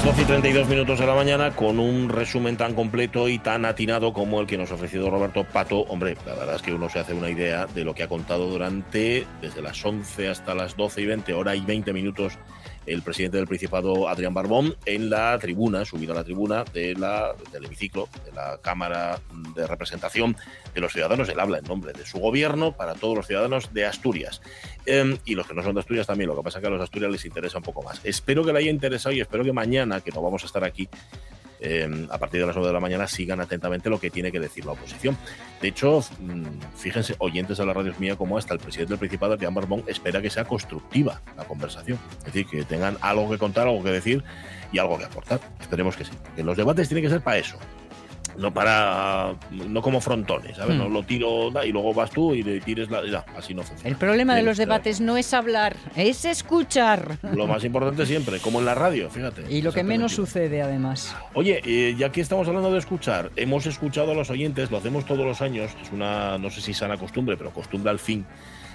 Las 12 y 32 minutos de la mañana con un resumen tan completo y tan atinado como el que nos ha ofrecido Roberto Pato. Hombre, la verdad es que uno se hace una idea de lo que ha contado durante desde las 11 hasta las 12 y 20, hora y 20 minutos el presidente del Principado, Adrián Barbón, en la tribuna, subido a la tribuna de la, del hemiciclo, de la Cámara de Representación de los Ciudadanos. Él habla en nombre de su gobierno para todos los ciudadanos de Asturias. Eh, y los que no son de Asturias también, lo que pasa es que a los Asturias les interesa un poco más. Espero que le haya interesado y espero que mañana, que no vamos a estar aquí, eh, a partir de las 9 de la mañana sigan atentamente lo que tiene que decir la oposición. De hecho, mm, fíjense, oyentes de la radio mía, como hasta el presidente del Principado, Adrián Barbón, espera que sea constructiva la conversación. Es decir, que tengan algo que contar, algo que decir y algo que aportar. Esperemos que sí. Que los debates tienen que ser para eso no para no como frontones, ¿sabes? No Hmm. lo tiro y luego vas tú y le tires la ya, así no funciona. El problema de los debates no es hablar, es escuchar. Lo más importante siempre, como en la radio, fíjate. Y lo que menos sucede además. Oye, eh, ya que estamos hablando de escuchar, hemos escuchado a los oyentes, lo hacemos todos los años, es una, no sé si sana costumbre, pero costumbre al fin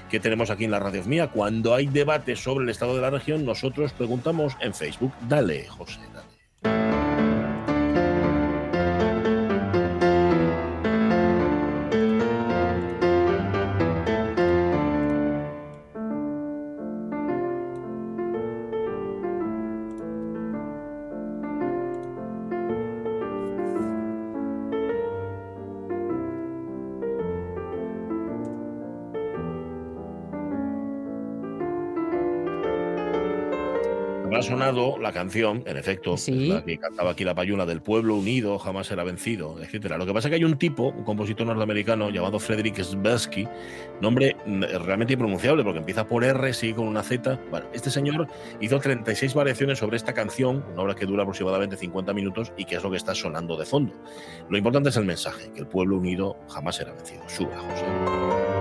que tenemos aquí en la radio mía. Cuando hay debates sobre el estado de la región, nosotros preguntamos en Facebook. Dale, José, dale. Habrá sonado la canción, en efecto, Sí. la que cantaba aquí la payuna del pueblo unido, jamás será vencido, etcétera. Lo que pasa es que hay un tipo, un compositor norteamericano llamado Frederick Sbelsky, nombre mm, realmente impronunciable porque empieza por R, sigue con una Z. Bueno, este señor hizo 36 variaciones sobre esta canción, una obra que dura aproximadamente 50 minutos y que es lo que está sonando de fondo. Lo importante es el mensaje, que el pueblo unido jamás será vencido. Sube, José.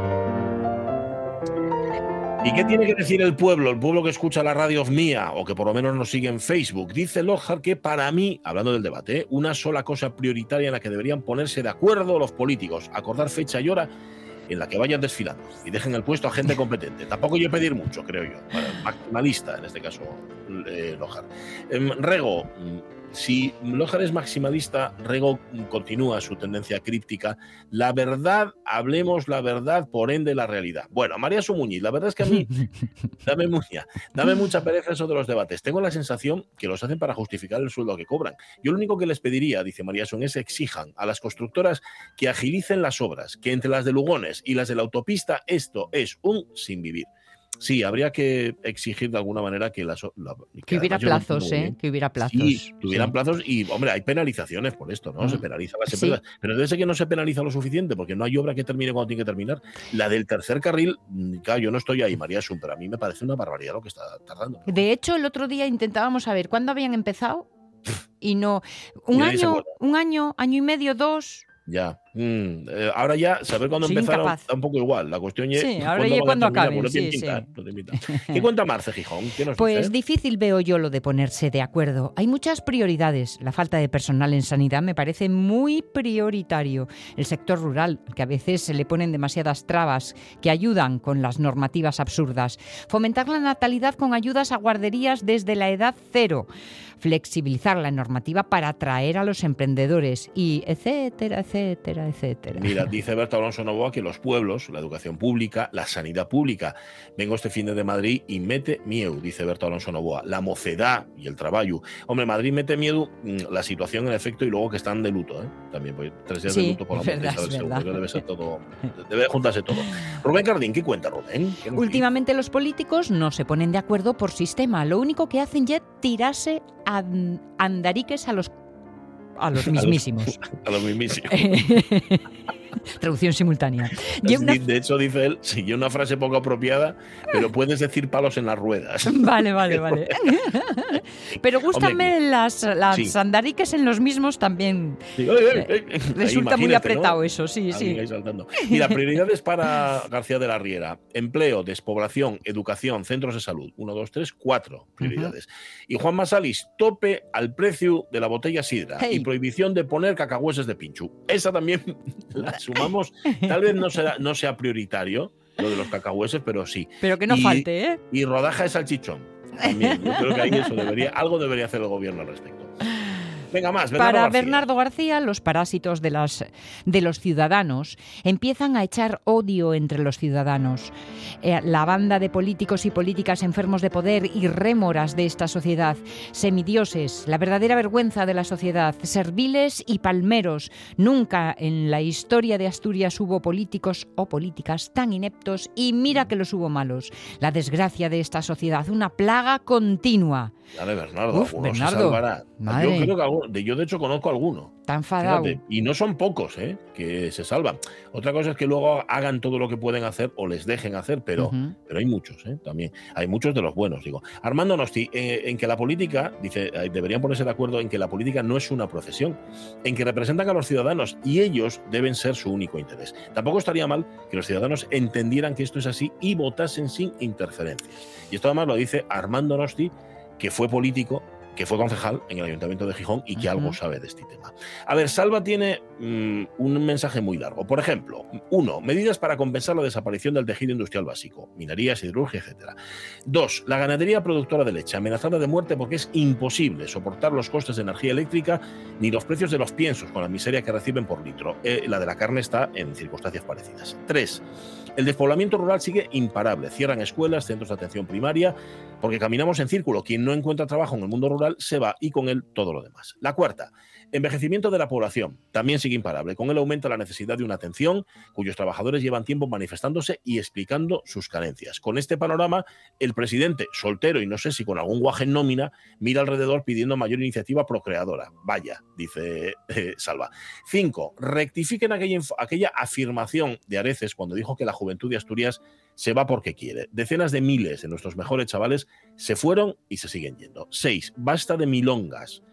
¿Y qué tiene que decir el pueblo? El pueblo que escucha la radio mía o que por lo menos nos sigue en Facebook. Dice Lockhart que para mí, hablando del debate, ¿eh? una sola cosa prioritaria en la que deberían ponerse de acuerdo los políticos, acordar fecha y hora en la que vayan desfilando y dejen el puesto a gente competente. Tampoco yo pedir mucho, creo yo. Bueno, maximalista, en este caso, eh, Lockhart. Em, Rego, si Lockhart es maximalista, Rego continúa su tendencia críptica. La verdad, hablemos la verdad, por ende la realidad. Bueno, María Sumuñiz, la verdad es que a mí dame, mucha, dame mucha pereza eso de los debates. Tengo la sensación que los hacen para justificar el sueldo que cobran. Yo lo único que les pediría, dice María Son, es exijan a las constructoras que agilicen las obras, que entre las de Lugones y las de la autopista esto es un sin vivir. Sí, habría que exigir de alguna manera que las... la- Que hubiera plazos, ¿eh? Que hubiera plazos. Sí, que hubieran sí. plazos y, hombre, hay penalizaciones por esto, ¿no? Se Mm. penaliza las Sí. empresas. Pero debe ser que no se penaliza lo suficiente porque no hay obra que termine cuando tiene que terminar. La del tercer carril, mm, claro, yo no estoy ahí, María Sun, pero a mí me parece una barbaridad lo que está tardando. De hecho, el otro día intentábamos saber cuándo habían empezado y no. Un se año, un año, año y medio, dos. Ya. Mm, eh, ahora ya, saber cuándo Soy empezaron incapaz. da un poco igual. La cuestión es. Sí, ahora cuándo ya cuando no tiene sí, sí. ¿Qué cuenta Marce Gijón? ¿Qué nos Pues dice? difícil veo yo lo de ponerse de acuerdo. Hay muchas prioridades. La falta de personal en sanidad me parece muy prioritario. El sector rural, que a veces se le ponen demasiadas trabas que ayudan con las normativas absurdas. Fomentar la natalidad con ayudas a guarderías desde la edad cero. Flexibilizar la normativa para atraer a los emprendedores y etcétera, etcétera, etcétera. Mira, dice Berta Alonso Novoa que los pueblos, la educación pública, la sanidad pública. Vengo este fin de Madrid y mete miedo, dice Berta Alonso Novoa. La mocedad y el trabajo. Hombre, Madrid mete miedo mm, la situación en efecto y luego que están de luto, ¿eh? También, pues tres días de Sí, luto por la muerte de que debe ser todo, debe juntarse todo. Rubén Cardín, ¿qué cuenta Rubén? ¿Qué Últimamente los políticos no se ponen de acuerdo por sistema. Lo único que hacen ya es tirarse andariques a los a los mismísimos. A lo mismísimo. Traducción simultánea. De hecho, dice él, sí, una frase poco apropiada, pero puedes decir palos en las ruedas. Vale, vale, vale. pero gústame las, las en los mismos también. Resulta muy apretado eso, sí, sí. Mira, prioridades para García de la Riera. Empleo, despoblación, educación, centros de salud. Uno, dos, tres, cuatro prioridades. Y Juan Masalis, tope al precio de la botella sidra y prohibición de poner cacahueses de pinchu. Esa también la sumamos. Tal vez no, será, no sea prioritario lo de los cacahueses, pero sí. Pero que no falte, ¿eh? Y rodaja de salchichón. También. Yo creo que ahí eso debería, algo debería hacer el gobierno al respecto. Venga más, Para Bernardo García, los parásitos de, las, de los ciudadanos empiezan a echar odio entre los ciudadanos. Eh, la banda de políticos y políticas enfermos de poder y rémoras de esta sociedad, semidioses, la verdadera vergüenza de la sociedad, serviles y palmeros. Nunca en la historia de Asturias hubo políticos o políticas tan ineptos y mira que los hubo malos. La desgracia de esta sociedad, una plaga continua. Dale, Bernardo, Bernardo. Yo creo que de, yo de hecho conozco alguno. Tan enfadado. y no son pocos, ¿eh? Que se salvan. Otra cosa es que luego hagan todo lo que pueden hacer o les dejen hacer, pero, pero hay muchos, ¿eh? También. Hay muchos de los buenos, digo. Armando Nosti, eh, en que la política, dice, eh, deberían ponerse de acuerdo en que la política no es una profesión, en que representan a los ciudadanos y ellos deben ser su único interés. Tampoco estaría mal que los ciudadanos entendieran que esto es así y votasen sin interferencias. Y esto además lo dice Armando Nosti, que fue político que fue concejal en el Ayuntamiento de Gijón y que algo sabe de este tema. A ver, Salva tiene mm, un mensaje muy largo. Por ejemplo, uno, medidas para compensar la desaparición del tejido industrial básico, minería, siderurgia, etc. Dos, la ganadería productora de leche, amenazada de muerte porque es imposible soportar los costes de energía eléctrica ni los precios de los piensos con la miseria que reciben por litro. Eh, la de la carne está en circunstancias parecidas. Tres, el despoblamiento rural sigue imparable. Cierran escuelas, centros de atención primaria, porque caminamos en círculo. Quien no encuentra trabajo en el mundo rural se va y con él todo lo demás. La cuarta, envejecimiento de la población. También sigue imparable. Con él aumenta la necesidad de una atención cuyos trabajadores llevan tiempo manifestándose y explicando sus carencias. Con este panorama, el presidente, soltero y no sé si con algún guaje en nómina, mira alrededor pidiendo mayor iniciativa procreadora. Vaya, dice eh, Salva. Cinco, rectifiquen aquella afirmación de Areces cuando dijo que la juventud de Asturias se va porque quiere. Decenas de miles de nuestros mejores chavales se fueron y se siguen yendo. Seis, basta de milongas.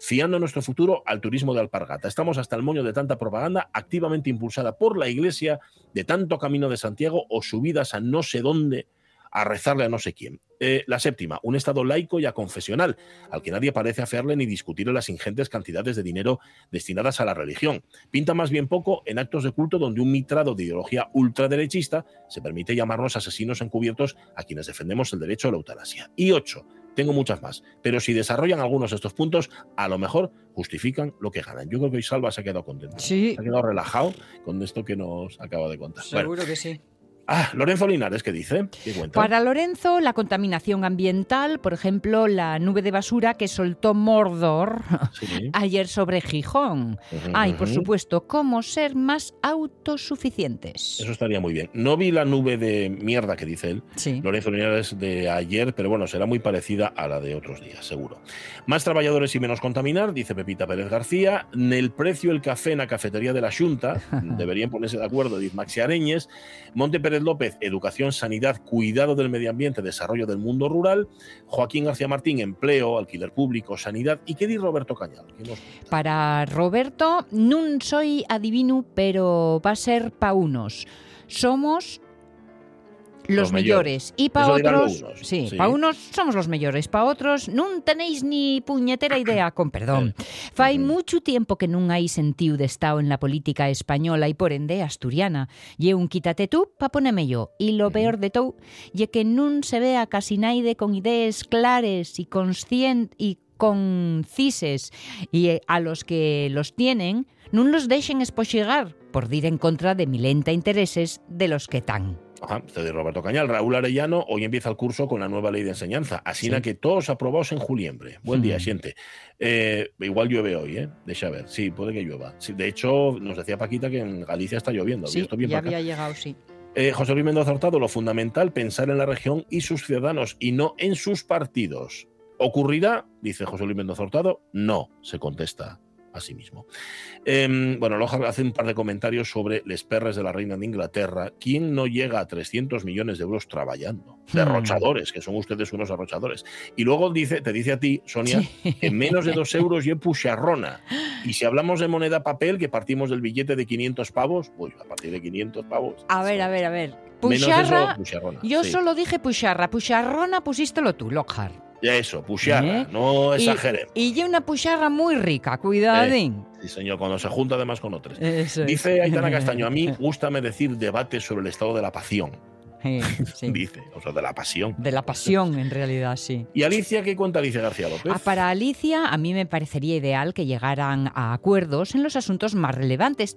Fiando nuestro futuro al turismo de alpargata. Estamos hasta el moño de tanta propaganda activamente impulsada por la Iglesia, de tanto camino de Santiago o subidas a no sé dónde a rezarle a no sé quién. Eh, la séptima, un Estado laico y aconfesional, al que nadie parece afearle ni discutir las ingentes cantidades de dinero destinadas a la religión. Pinta más bien poco en actos de culto donde un mitrado de ideología ultraderechista se permite llamarnos asesinos encubiertos a quienes defendemos el derecho a la eutanasia. Y ocho, tengo muchas más, pero si desarrollan algunos de estos puntos, a lo mejor justifican lo que ganan. Yo creo que hoy Salva se ha quedado contento. Sí. Se ha quedado relajado con esto que nos acaba de contar. Seguro que sí. Ah, Lorenzo Linares, ¿qué dice? Para Lorenzo, la contaminación ambiental, por ejemplo, la nube de basura que soltó Mordor ayer sobre Gijón. ah, y por supuesto, cómo ser más autosuficientes. Eso estaría muy bien. No vi la nube de mierda que dice él, Lorenzo Linares, de ayer, pero bueno, será muy parecida a la de otros días, seguro. Más trabajadores y menos contaminar, dice Pepita Pérez García. El precio el café en la cafetería de la Junta, deberían ponerse de acuerdo, dice Maxi Areñes. Monte Pérez López, Educación, Sanidad, Cuidado del Medio Ambiente, Desarrollo del Mundo Rural, Joaquín García Martín, Empleo, Alquiler Público, Sanidad, y qué dice Roberto Cañal. Para Roberto, no soy adivino, pero va a ser pa unos. Somos los, mejores. Y para otros, sí, para unos somos los mejores, para otros no tenéis ni puñetera idea, con perdón. Fai mucho tiempo que no hay sentido de estado en la política española y por ende asturiana. Lle un quítate tú pa poneme yo. Y lo peor de todo, ye que nun se vea casi naide con ideas clares y conscientes y concises y a los que los tienen, no los dejen espochigar por ir en contra de milenta intereses de los que tan. Ajá, de Roberto Cañal. Raúl Arellano, hoy empieza el curso con la nueva ley de enseñanza. Así que todos aprobados en juliembre. Buen día, siente. Eh, igual llueve hoy, ¿eh? Deja ver. Sí, puede que llueva. de hecho, nos decía Paquita que en Galicia está lloviendo. Sí, ya había llegado, sí. Eh, José Luis Mendoza Hurtado, lo fundamental, pensar en la región y sus ciudadanos y no en sus partidos. ¿Ocurrirá? Dice José Luis Mendoza Hurtado. No, se contesta a sí mismo. Eh, bueno, Loja hace un par de comentarios sobre les perres de la reina de Inglaterra. ¿Quién no llega a 300 millones de euros trabajando? Derrochadores, que son ustedes unos derrochadores. Y luego dice, te dice a ti, Sonia, que menos de dos euros y pucharrona. Y si hablamos de moneda papel, que partimos del billete de 500 pavos, pues a partir de 500 pavos. A ver, a ver, a ver. Pucharra, yo sí. solo dije pucharra. Pucharrona pusístelo tú, Lockhart. Ya eso, pucharra, ¿Eh? no Y- exageremos. Y ya una pucharra muy rica, cuidadín. Sí, señor, cuando se junta además con. Eso es. Dice Aitana Castaño, a mí gustame decir debate sobre el estado de la pasión. Sí. Dice, o sea, de la pasión. De la pasión, en realidad, sí. ¿Y Alicia qué cuenta Alicia García López? Ah, para Alicia, a mí me parecería ideal que llegaran a acuerdos en los asuntos más relevantes,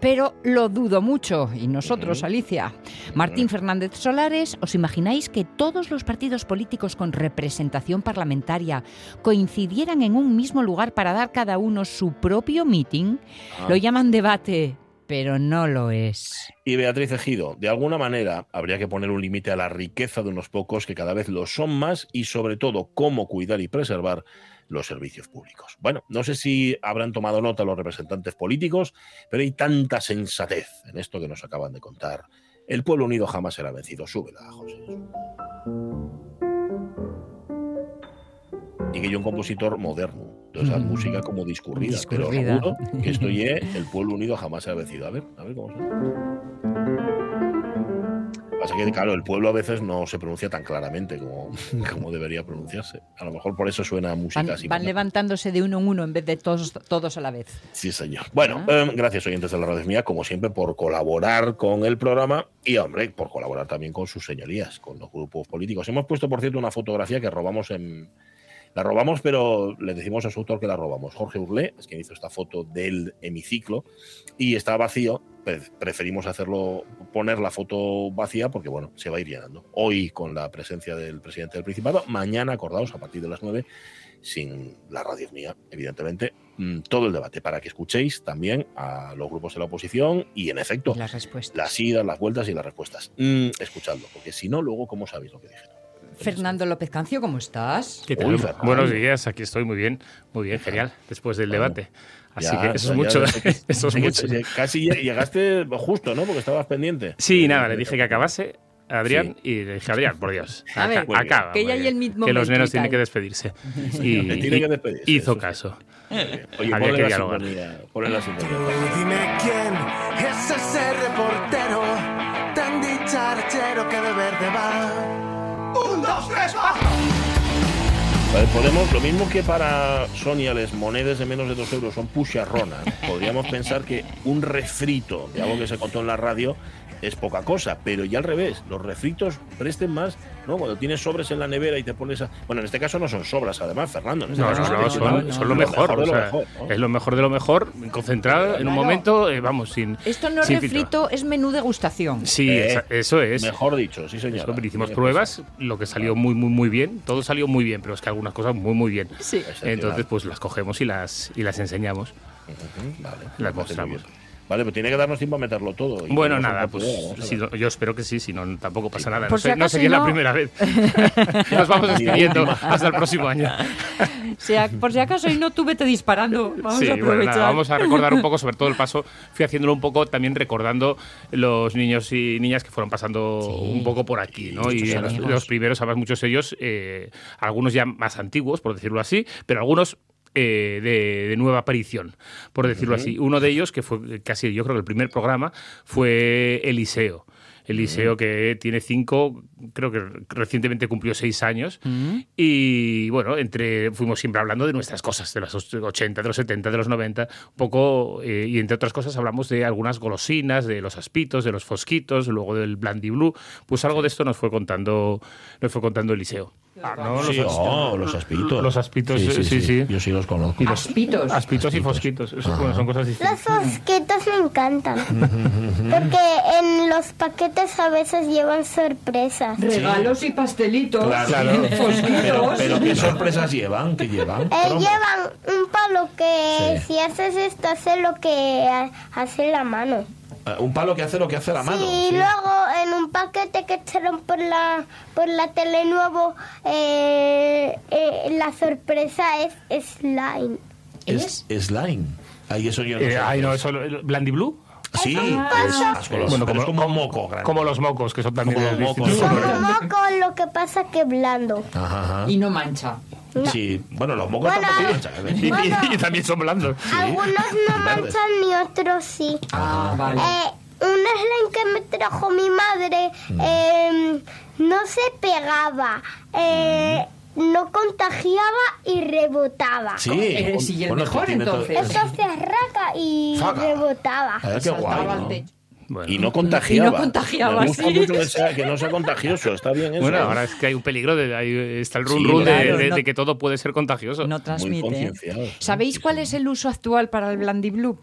pero lo dudo mucho. Y nosotros. Alicia. Martín Fernández Solares, ¿os imagináis que todos los partidos políticos con representación parlamentaria coincidieran en un mismo lugar para dar cada uno su propio meeting? Ah. Lo llaman debate, pero no lo es. Y Beatriz Ejido, de alguna manera habría que poner un límite a la riqueza de unos pocos que cada vez lo son más y sobre todo cómo cuidar y preservar los servicios públicos. Bueno, no sé si habrán tomado nota los representantes políticos, pero hay tanta sensatez en esto que nos acaban de contar. El pueblo unido jamás será vencido. Súbela, José. Y que yo un compositor moderno, de esa Mm. música como discurrida, pero seguro que esto ye, el pueblo unido jamás será vencido. A ver, a ver cómo suena. Pasa que, claro, el pueblo a veces no se pronuncia tan claramente como, como debería pronunciarse. A lo mejor por eso suena música Van, así. van levantándose de uno en uno en vez de todos, todos a la vez. Sí, señor. Bueno, Ah. eh, gracias oyentes de la radio mía, como siempre, por colaborar con el programa y, hombre, por colaborar también con sus señorías, con los grupos políticos. Hemos puesto, por cierto, una fotografía que robamos en... La robamos, pero le decimos a su autor que la robamos. Jorge Urlé es quien hizo esta foto del hemiciclo y está vacío. Pre- Preferimos hacerlo, poner la foto vacía porque, bueno, se va a ir llenando. Hoy con la presencia del presidente del Principado, mañana, acordaos, a partir de las 9, sin la radio mía, evidentemente, mm, todo el debate para que escuchéis también a los grupos de la oposición y, en efecto, Las respuestas. las idas, las vueltas y las respuestas. Mm, escuchadlo, porque si no, luego, ¿cómo sabéis lo que dijeron? Fernando López Cancio, ¿cómo estás? ¿Qué tal? Uy. Buenos días, aquí estoy muy bien, muy bien, genial, después del debate. Así Ya, que eso es mucho, que- eso es mucho. Casi lle- llegaste justo, ¿no? Porque estabas pendiente. Sí, nada, le dije que acabase a Adrián Sí. y le dije, Adrián, por Dios, A ver, aca- acaba. que ya hay el mismo Que los nenos tienen que despedirse. Y, Que tiene que y- despedirse, hizo eso caso. Oye, Había ponle que la dialogar. sintonía, ponle la sintonía. Tú dime quién es ese reportero Podemos, lo mismo que para Sonia les monedas de menos de 2 euros son pucharronas, podríamos pensar que un refrito de algo que se contó en la radio es poca cosa, pero ya al revés, los refritos presten más, ¿no? Cuando tienes sobres en la nevera y te pones a... Bueno, en este caso no son sobras, además, Fernando. en este No, caso no, son no, son, lo mejor. Es lo mejor de lo mejor, concentrado en un Claro. momento, eh, vamos, sin. Esto no es refrito, es menú degustación. Sí, Eh, esa- eso es. Mejor dicho, sí señor. Hicimos pruebas, lo que salió muy, muy, muy bien. Todo salió muy bien, pero es que algunas cosas muy, muy bien. Sí. Entonces, pues las cogemos y las, y las enseñamos. Vale, las mostramos. Vale, pero tiene que darnos tiempo a meterlo todo. y Bueno, nada, pues si no- yo espero que sí, si no tampoco pasa nada. Por No, si sé- no acaso sería la primera vez. Nos vamos despidiendo hasta el próximo año. por si acaso y no tú vete disparando. Vamos sí, a bueno, aprovechar. nada, vamos a recordar un poco, sobre todo el paso, fui haciéndolo un poco también recordando los niños y niñas que fueron pasando Sí. un poco por aquí, ¿no? muchos Y los, los primeros, además, muchos de ellos, eh, algunos ya más antiguos, por decirlo así, pero algunos eh, de, de nueva aparición, por decirlo así. Uno de ellos, que fue casi, yo creo que el primer programa, fue Eliseo. Eliseo, que tiene cinco, creo que recientemente cumplió seis años. Y bueno, entre fuimos siempre hablando de nuestras cosas, de los 80, de los 70, de los 90, un poco, eh, y entre otras cosas hablamos de algunas golosinas, de los aspitos, de los fosquitos, luego del Blandy Blue. Pues algo de esto nos fue contando, nos fue contando Eliseo. Ah, ¿no? Sí, Los, oh, los aspitos. los aspitos, sí, sí. Yo sí los conozco. y los Aspitos. aspitos y fosquitos. Eso, bueno, son cosas Los distintas. fosquitos me encantan. Porque en los paquetes a veces llevan sorpresas. Regalos y pastelitos. Claro, Fosquitos. Pero, pero ¿qué sorpresas llevan? ¿Qué llevan? Eh, llevan un palo que Sí. si haces esto hace lo que ha- hace la mano. Un palo que hace lo que hace la mano. y sí. luego en un paquete que echaron por la por la tele nuevo, eh, eh, la sorpresa es slime. ¿Él es slime. Ahí eso yo no Eh, sé. ay, no, eso, Blandy Blue. Sí, es Bueno, pero es como- como moco grande. Como los mocos, que son también Como los mocos. Como moco, lo que pasa que blando. Ajá, ajá. Y no mancha. Sí, bueno, los mocos Bueno, tampoco manchan, ¿eh? Y, Bueno. y- y también son blandos. Algunos no manchan y otros sí. Ah, vale. Eh, un slime que me trajo mi madre Mm. eh, no se pegaba, eh, no contagiaba y rebotaba. Sí. Eh, sí, y el Bueno, mejor, entonces. Esto se arraca y rebotaba. A ver, qué guay. Bueno. Y no contagiaba. Y no contagiaba, Me gusta sí. mucho que, sea- que no sea contagioso, está bien eso. Bueno, ¿eh? ahora es que hay un peligro, de, hay- está el run Sí, run de, claro, de- no- de que todo puede ser contagioso. No transmite. ¿Sabéis cuál es el uso actual para el Blandy Blue?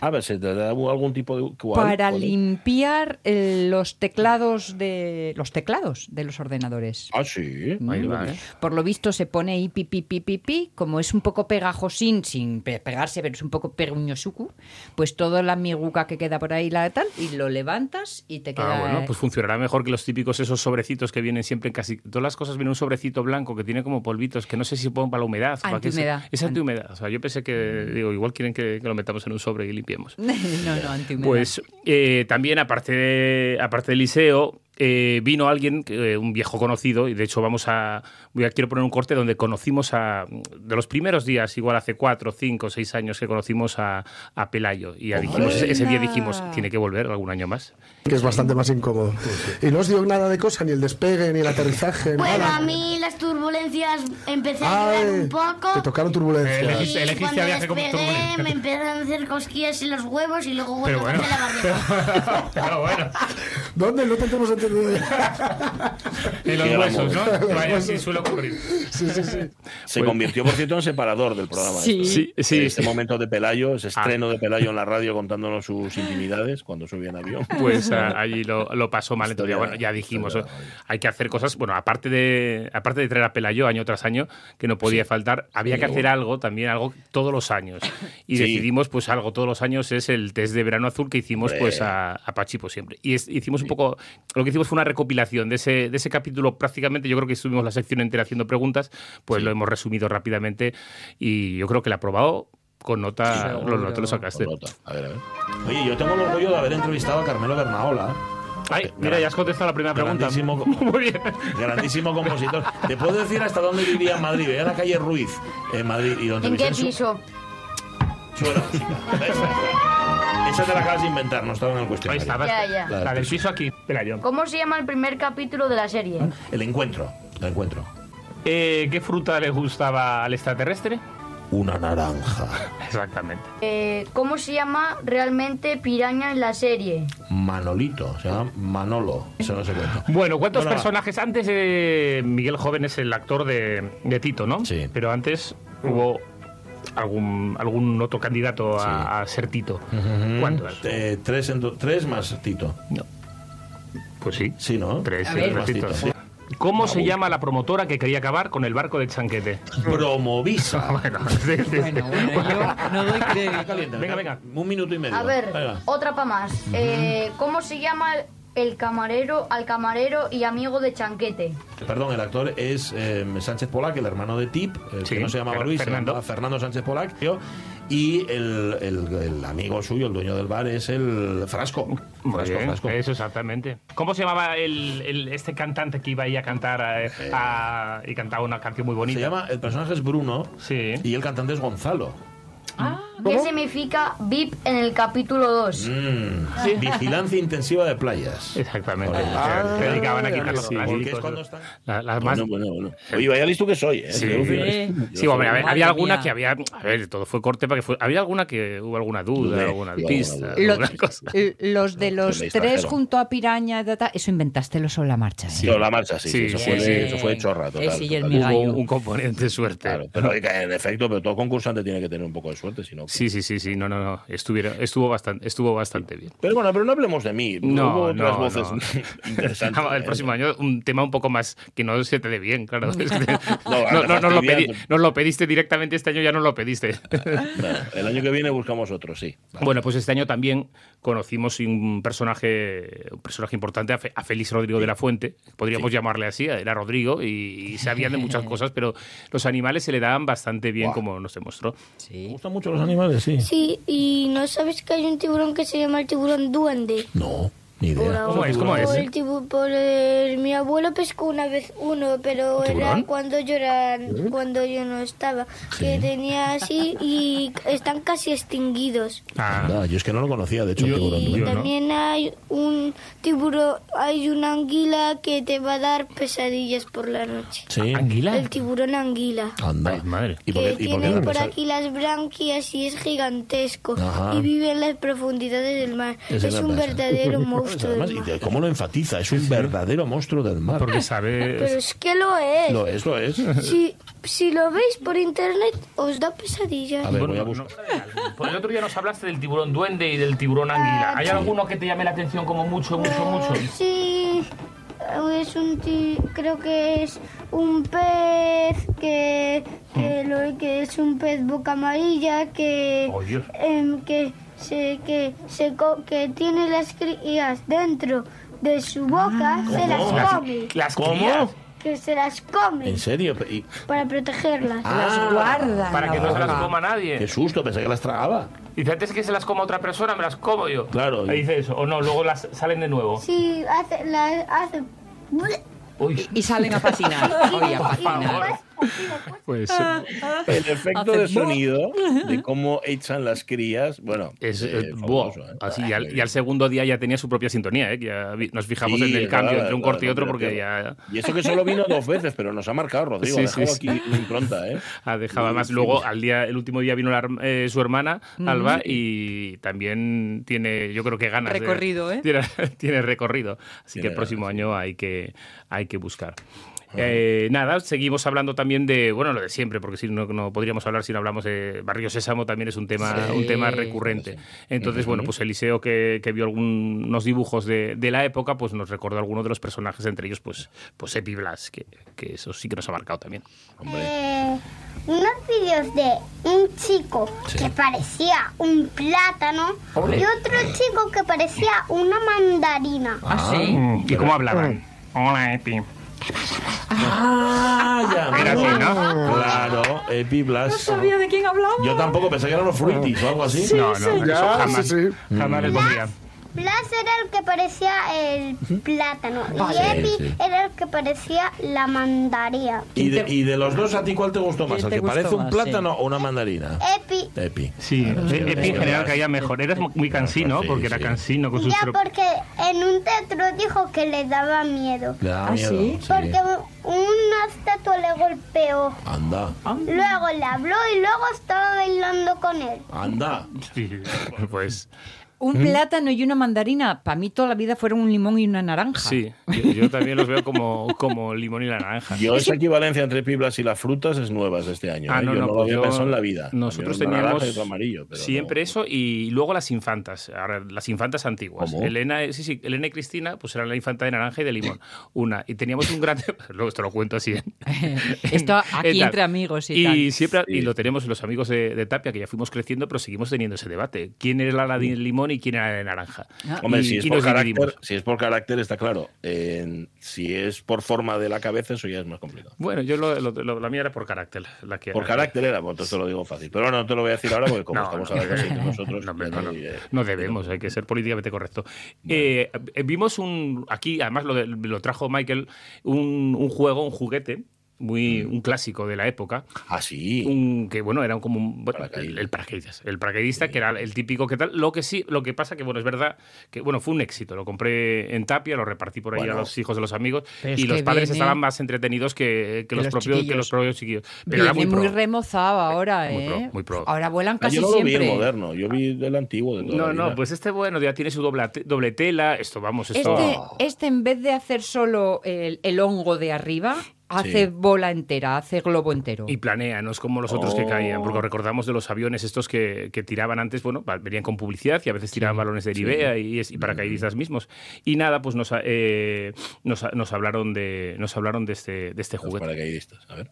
A ver, ¿se te da algún tipo de... ¿cuál? Para limpiar eh, los teclados de los teclados de los ordenadores. Ah, sí. Ahí va, ¿eh? Por lo visto se pone ahí pi, pi, pi, pi, pi, como es un poco pegajosín, sin pe- pegarse, pero es un poco peruñosuku, pues toda la miguca que queda por ahí la tal, y lo levantas y te queda... Ah, bueno, pues funcionará mejor que los típicos esos sobrecitos que vienen siempre en casi todas las cosas. Viene un sobrecito blanco que tiene como polvitos, que no sé si ponen para la humedad. para que se- Antihumedad. Es antihumedad. O sea, yo pensé que, digo, igual quieren que, que lo metamos en un sobre limpiemos. no, no, antihumedad. Pues eh, también, aparte, de, aparte del liceo, eh, vino alguien, eh, un viejo conocido, y de hecho vamos a, voy a quiero poner un corte donde conocimos a, de los primeros días, igual hace cuatro, cinco, seis años que conocimos a, a Pelayo. Y ya dijimos, ese, ese día dijimos, tiene que volver algún año más. que es bastante más incómodo. Y no os dio nada de cosa, ni el despegue, ni el aterrizaje, Bueno, nada. a mí las turbulencias empecé a un poco. te tocaron turbulencias. Elegiste- Y elegiste cuando viaje como turbulento. me empezaron a hacer cosquillas en los huevos y luego Pero vuelvo bueno, a la barriga. pero bueno, ¿Dónde? No te hemos en los huesos. ¿no? Vaya, sí suele ocurrir. Sí, sí, sí. Se convirtió, por cierto, en separador del programa. Sí. esto. Sí, sí, Este momento de Pelayo, ese Ah. estreno de Pelayo en la radio contándonos sus intimidades cuando subía en avión. Pues ah, allí lo, lo pasó mal. Entonces, bueno, ya dijimos, historia- hay que hacer cosas. Bueno, aparte de, aparte de traer a Pelayo año tras año, que no podía faltar, había que hacer algo, también algo todos los años. Y Sí. decidimos, pues algo todos los años es el test de verano azul que hicimos pues a, a Pachipo siempre. Y es- hicimos un poco, lo que hicimos fue una recopilación de ese, de ese capítulo prácticamente, yo creo que estuvimos la sección entera haciendo preguntas, pues lo hemos resumido rápidamente y yo creo que la ha aprobado con nota, Seguro. lo, nota lo sacaste. Con nota. A ver, a ver. Oye, yo tengo el orgullo de haber entrevistado a Carmelo Bernaola. Ay, mira, ya has contestado la primera pregunta. Grandísimo, Muy bien. grandísimo compositor. ¿Te puedo decir hasta dónde vivía en Madrid? Veía la calle Ruiz en Madrid y donde ¿En qué Vicente su- piso? Esa- te la acabas de inventar, no estaba en el Ahí cuestionario. está, Ya, ya. La- La del piso aquí, Pelayo. ¿Cómo se llama el primer capítulo de la serie? El encuentro, el encuentro. Eh, ¿Qué fruta le gustaba al extraterrestre? Una naranja. Exactamente. Eh, ¿Cómo se llama realmente Piraña en la serie? Manolito, se llama Manolo. Eso no se cuenta. Bueno, ¿cuántos Bueno, personajes? Antes eh, Miguel Joven es el actor de, de Tito, ¿no? Sí. Pero antes hubo algún, algún otro candidato a, a ser Tito. ¿Cuántos? Eh, tres, en tres más Tito. No. Pues sí. Sí, ¿no? Tres, sí, tres Tito. Más Tito. ¿Cómo se llama la promotora que quería acabar con el barco del chanquete? Promovisa. Bueno, sí, sí, sí. Bueno, bueno, yo no doy crédito. Venga, venga. Un minuto y medio. A ver, Venga. otra para más. Eh, ¿Cómo se llama el camarero al camarero y amigo de Chanquete? Perdón, el actor es eh, Sánchez Polac, el hermano de Tip, el Sí, que no se llamaba Luis, Fernando. se llamaba Fernando Sánchez Polac. tío, Y el, el- el amigo suyo, el dueño del bar, es el Frasco. Frasco, bien, Frasco. eso exactamente. ¿Cómo se llamaba el, el- este cantante que iba ahí a cantar eh, a- y cantaba una canción muy bonita? Se llama, el personaje es Bruno Sí. y el cantante es Gonzalo. ¿Qué significa VIP en el capítulo 2? Mm, Vigilancia intensiva de playas. Exactamente. Ah, Se dedicaban a quitar los sí, plásticos. es cuando están- La- las más- Bueno, bueno, bueno. Oye, vaya listo que soy, ¿eh? Sí, Sí. Sí, hombre, a ver, había alguna mía. que había. A ver, todo fue corte para que fue. Había alguna que hubo alguna duda, alguna Sí, pista, alguna Lo- alguna cosa. los de los tres junto a Piraña, ta, ta, eso inventástelo sobre la marcha. ¿eh? Yo, la marcha, sí, sí, Sí, eso, sí, fue, sí. eso fue chorra, total. Ese y el total. Hubo un, un componente de suerte. Claro, pero en efecto, pero todo concursante tiene que tener un poco de suerte, si no. Sí, sí, sí, sí, no, no, no. Estuvieron, estuvo bastante, estuvo bastante bien. Pero bueno, pero no hablemos de mí. No, Hubo otras no, voces no. interesantes. El próximo año un tema un poco más que no se te dé bien, claro. No, no, no, no lo pedi- nos lo pediste directamente este año, ya no lo pediste. El año que viene buscamos otro, sí. Bueno, pues este año también conocimos un personaje, un personaje importante, a, Fe- a Félix Rodrigo de la Fuente, podríamos llamarle así, era Rodrigo y, y sabían de muchas cosas, pero los animales se le daban bastante bien, como nos demostró. Me gustan mucho los animales, sí. Sí, y ¿no sabes que hay un tiburón que se llama el tiburón duende? No, ni Por idea. ¿Cómo es? ¿Cómo por es? el tibu- por el- mi abuelo pescó una vez uno, pero era cuando yo era, cuando yo no estaba, que tenía así y están casi extinguidos. Ah, Anda, yo es que no lo conocía, de hecho, Yo- el tiburón. Y Yo no. también hay un tiburón, hay una anguila que te va a dar pesadillas por la noche. Sí, ¿Anguila? El tiburón anguila. anda. Ay, madre. ¿Y por que qué, y por qué tiene por aquí las branquias y es gigantesco Ajá. y vive en las profundidades del mar. Es no un verdadero monstruo del Además, mar. ¿y de- ¿Cómo lo enfatiza? Es un verdadero monstruo del mar. Porque sabe... Pero es que lo es. Lo es, lo es. Si, si lo veis por internet, os da pesadillas. A ver, voy a Bueno, buscar. no- Pues el otro día nos hablaste del tiburón duende y del tiburón anguila. ¿Hay alguno que te llame la atención como mucho, mucho, mucho? Sí, es un ti- creo que es un pez que, que, lo, que es un pez boca amarilla que Oh, Dios. em, que se que se co- que tiene las crías dentro de su boca, se las come, Las ¿Cómo? crías, que se las come ¿En serio? Y- para protegerlas. Las guardan. para que no se las coma nadie. Qué susto, pensé que las tragaba. Dice, antes que se las coma otra persona, me las como yo. Claro. Ahí dice eso. O no, luego las salen de nuevo. Sí, hace, la, hace Uy. Y salen a patinar. Oye, a patinar. Favor. Pues El efecto de sonido de cómo echan las crías, bueno, es, eh, eh, buah, fabuloso, ¿eh? así, y, al, y al segundo día ya tenía su propia sintonía, ¿eh? que ya vi- nos fijamos Sí, en el cambio entre un corte y otro porque que- ya Y eso que solo vino dos veces, pero nos ha marcado, Rodrigo. Sí, ha dejado sí, aquí una impronta, ¿eh? ha dejado además luego al día el último día vino la eh, su hermana Alba y también tiene yo creo que ganas de- Recorrido, ¿eh? tiene, tiene recorrido así que Tiene el próximo ganas, sí. año hay que hay que buscar Eh, nada, seguimos hablando también de, bueno, lo de siempre, porque si no, no podríamos hablar si no hablamos de Barrio Sésamo, también es un tema, Sí, un tema recurrente. Entonces, bueno, pues Eliseo que, que vio algunos dibujos de, de la época, pues nos recordó algunos de los personajes, entre ellos, pues, pues Epi Blas, que, que eso sí que nos ha marcado también. Eh, unos vídeos de un chico que parecía un plátano y otro chico que parecía una mandarina. Ah, sí. ¿Y cómo hablaban? Hola, Epi. Ah, ya. Era así, ¿no? Claro, Epi Blas. sabía de quién hablaba. Yo tampoco pensé que eran los fruitis o algo así. No, no, eso Ya, jamás, sí, sí. jamás les pondría. Blas era el que parecía el plátano Vale. y Epi Sí, sí. era el que parecía la mandarina. Y de, y de los dos, ¿a ti cuál te gustó más? ¿Quién ¿El que parece un plátano o una mandarina? Epi, Epi. Sí, Claro, que- Epi en general caía mejor. Eras muy cansino, Sí, porque era sí. cansino con sus... ya porque en un teatro dijo que le daba miedo. Le da ¿Ah, miedo. sí? sí. Porque una estatua le golpeó. Anda, Luego le habló y luego estaba bailando con él. anda. Sí, pues Un plátano y una mandarina, para mí toda la vida fueron un limón y una naranja. sí, yo, yo también los veo como, como limón y la naranja. Yo esa equivalencia entre Epi Blas y las frutas es nueva este año. Ah, ¿eh? no, yo no, no, lo pues había en la vida. Nosotros teníamos amarillo. pero siempre no. eso y luego las infantas. Ahora, las infantas antiguas. ¿Cómo? Elena, eh, sí, sí, Elena y Cristina, pues eran la infanta de naranja y de limón. Una. Y teníamos un gran. Luego esto lo cuento así. en- Esto aquí entre amigos y, Y tal. siempre Sí. y lo tenemos los amigos de, de Tapia, que ya fuimos creciendo, pero seguimos teniendo ese debate. ¿Quién era la de limón y quién era de naranja? Hombre, Y- si, es por carácter, dividimos. si es por carácter, está claro. Si es por forma de la cabeza, eso ya es más complicado. Bueno, yo lo, lo- lo- la mía era por carácter. La que Por carácter era, pues entonces te lo digo fácil. Pero bueno, no te lo voy a decir ahora porque como No, estamos hablando así nosotros, No, hombre, ya no, debemos, hay que ser políticamente correcto. Eh, eh, vimos un. Aquí, además, lo, de- lo trajo Michael, un, un juego, un juguete. Muy, un clásico de la época, Ah, sí. un que bueno era un, como un bueno, el, el paracaidista, el paracaidista que era el típico que tal. Lo que sí, lo que pasa que bueno es verdad que bueno fue un éxito. Lo compré en Tapia, lo repartí por ahí Bueno. a los hijos de los amigos Pero y los padres viene- estaban más entretenidos que, que los, los propios que chiquillos. los propios chiquillos. Pero era Viene muy muy, pro. remozado ahora, Muy ¿eh? pro, muy pro. Ahora vuelan Ah, casi yo no lo vi siempre. el moderno, yo vi del antiguo. De toda No, la no, pues este bueno ya tiene su doble, doble tela. Esto vamos, esto. Este, este, en vez de hacer solo el, el hongo de arriba, hace Sí. bola entera, hace globo entero. Y planea, no es como los otros que Oh. caían, porque recordamos de los aviones estos que, que tiraban antes, bueno, venían con publicidad y a veces tiraban balones de Nivea y, es- y paracaidistas mismos. Y nada, pues nos, eh, nos, nos hablaron de nos hablaron de este, de este Los juguete. paracaidistas. A ver.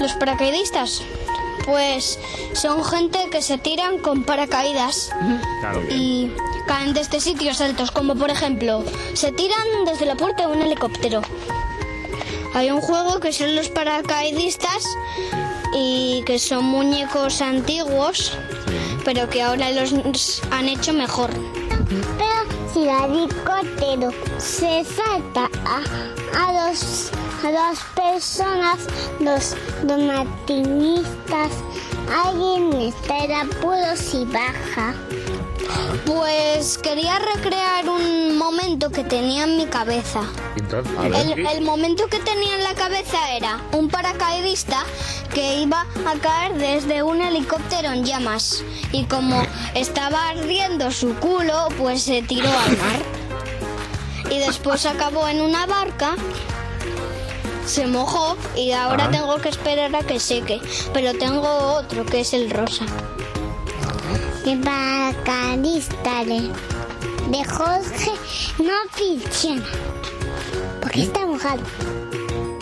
Los paracaidistas, pues son gente que se tiran con paracaídas Claro. y caen desde sitios altos, como por ejemplo, se tiran desde la puerta de un helicóptero. Hay un juego que son los paracaidistas y que son muñecos antiguos, pero que ahora los han hecho mejor. Pero si el helicóptero se salta a, a dos, a dos personas, dos donatinistas, alguien está en apuros y baja. Pues quería recrear un momento que tenía en mi cabeza. A el momento que tenía en la cabeza era un paracaidista que iba a caer desde un helicóptero en llamas. Y como estaba ardiendo su culo, pues se tiró al mar. Y después acabó en una barca, se mojó y ahora tengo que esperar a que seque. Pero tengo otro que es el rosa. Y paracaidista de, de Jorge no funciona. Porque está mojado.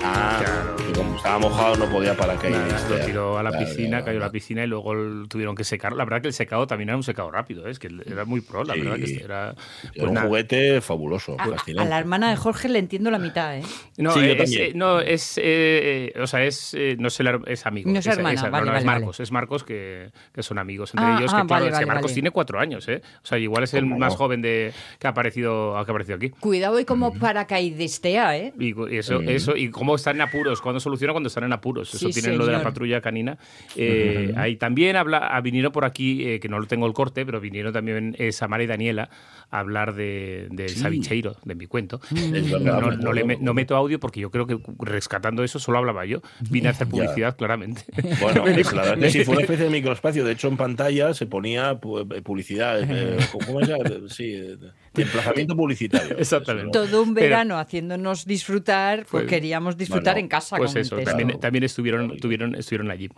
Ah, y como estaba mojado no podía Nada, paracaidistas. lo tiró a la Claro, piscina, claro, cayó a la piscina y luego tuvieron que secar. La verdad que el secado también era un secado rápido, ¿eh? es que era muy pro, la Sí. verdad que era... Era pues un nada. juguete fabuloso, A, la hermana de Jorge le entiendo la mitad, ¿eh? No, Sí, yo es, eh, no, es, eh, o sea, es, eh, no es, es amigo. No es hermana, no, vale, no, vale, es vale. Marcos, es Marcos que, que son amigos entre Ah, ellos. ah, que, claro, vale, es que vale, Marcos vale. tiene cuatro años, ¿eh? O sea, igual es el ¿Cómo más no? joven de que ha aparecido, que ha aparecido aquí. Cuidado y como paracaidistea, ¿eh? Y, eso, eso, y cómo están en apuros, cuando soluciona cuando están en apuros. Eso Sí, tienen lo de la señor. patrulla canina. Eh, Ahí también habla, ah, vinieron por aquí, eh, que no lo tengo el corte, pero vinieron también eh, Samara y Daniela a hablar de, de Sí. Sabicheiro, de mi cuento. Es No, verdad, no- le me- no meto audio porque yo creo que rescatando eso solo hablaba yo. Vine a hacer Ya. publicidad, claramente. Bueno, es la verdad que sí, fue una especie de microespacio. De hecho, en pantalla se ponía pu- eh, publicidad. eh, ¿Cómo llama? Sí, eh, de emplazamiento publicitario. Exactamente. Todo un Pero- verano haciéndonos disfrutar, pues, Pues, queríamos disfrutar bueno, en casa Pues con eso, también, también estuvieron, tuvieron, estuvieron allí.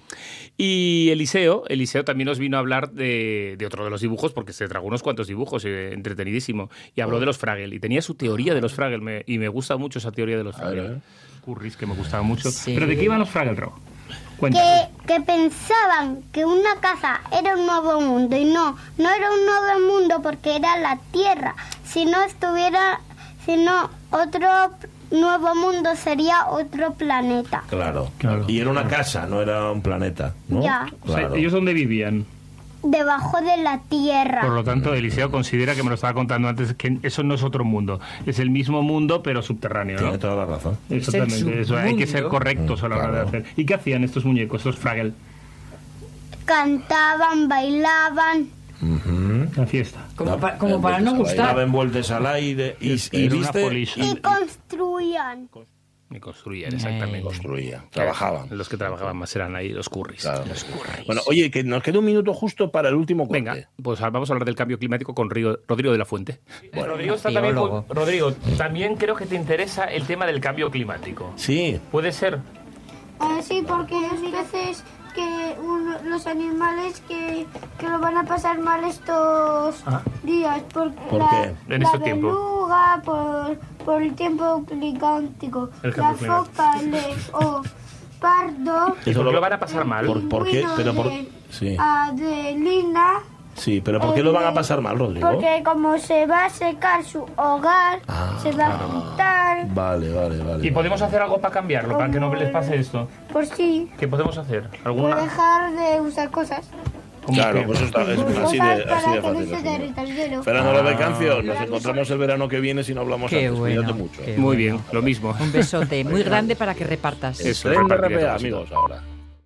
Y Eliseo, Eliseo también nos vino a hablar de, de otro de los dibujos, porque se tragó unos cuantos dibujos, eh, entretenidísimo, y habló de los Fraggle. Y tenía su teoría de los Fraggle, me- y me gusta mucho esa teoría de los Fraggle. eh. Curris, que me gustaba mucho. Sí. ¿Pero de qué iban los Fraggle, Ro? Cuéntame. Que, que pensaban que una casa era un nuevo mundo y no, no era un nuevo mundo porque era la Tierra. Si no estuviera, si no, otro nuevo mundo sería otro planeta. Claro. Claro. Y era una casa, no era un planeta. ¿no? Ya. Claro. ¿Ellos dónde vivían? Debajo de la Tierra. Por lo tanto, Eliseo considera que me lo estaba contando antes, que eso no es otro mundo. Es el mismo mundo, pero subterráneo, Tiene toda la razón. Exactamente, eso, hay que ser correctos a la hora de Claro. hacer. ¿Y qué hacían estos muñecos, estos Fraggle? Cantaban, bailaban. La fiesta. Como, pa- como para no gustar. Daban vueltas al aire y, viste. construían. Y construían, exactamente. Construía, trabajaban. Los que trabajaban más eran ahí los curris. Claro. Bueno, oye, que nos queda un minuto justo para el último corte. Venga, pues vamos a hablar del cambio climático con Río- Rodrigo de la Fuente. Rodrigo, está también. Rodrigo, también creo que te interesa el tema del cambio climático. Sí, ¿Puede ser? Ah, sí, porque hay veces que uno- los animales que, que lo van a pasar mal estos Ah. días. Por, ¿Por la, qué? En la este tiempo. beluga, por, por el tiempo climático. El La foca, el leopardo. ¿Y por qué lo van a pasar mal? ¿Por, por qué? Pero por, de sí, Adelina. Sí, pero ¿por qué lo van a pasar mal, Rodrigo? Porque como se va a secar su hogar, Ah, se va a quitar. Vale, vale, vale. ¿Y podemos hacer algo para cambiarlo, para que no les pase esto? Por sí, ¿Qué podemos hacer? por ¿Alguna? dejar de usar cosas. ¿Cómo Claro, que? pues eso está, es así de, Cosas así para de no fácil. Fernando Cancio, nos encontramos el verano que viene si no hablamos Qué antes. bueno, Cuídate mucho. qué Muy bueno. bien, lo mismo. Un besote muy grande para que repartas. El Eso, tren de RPA, amigos, ahora.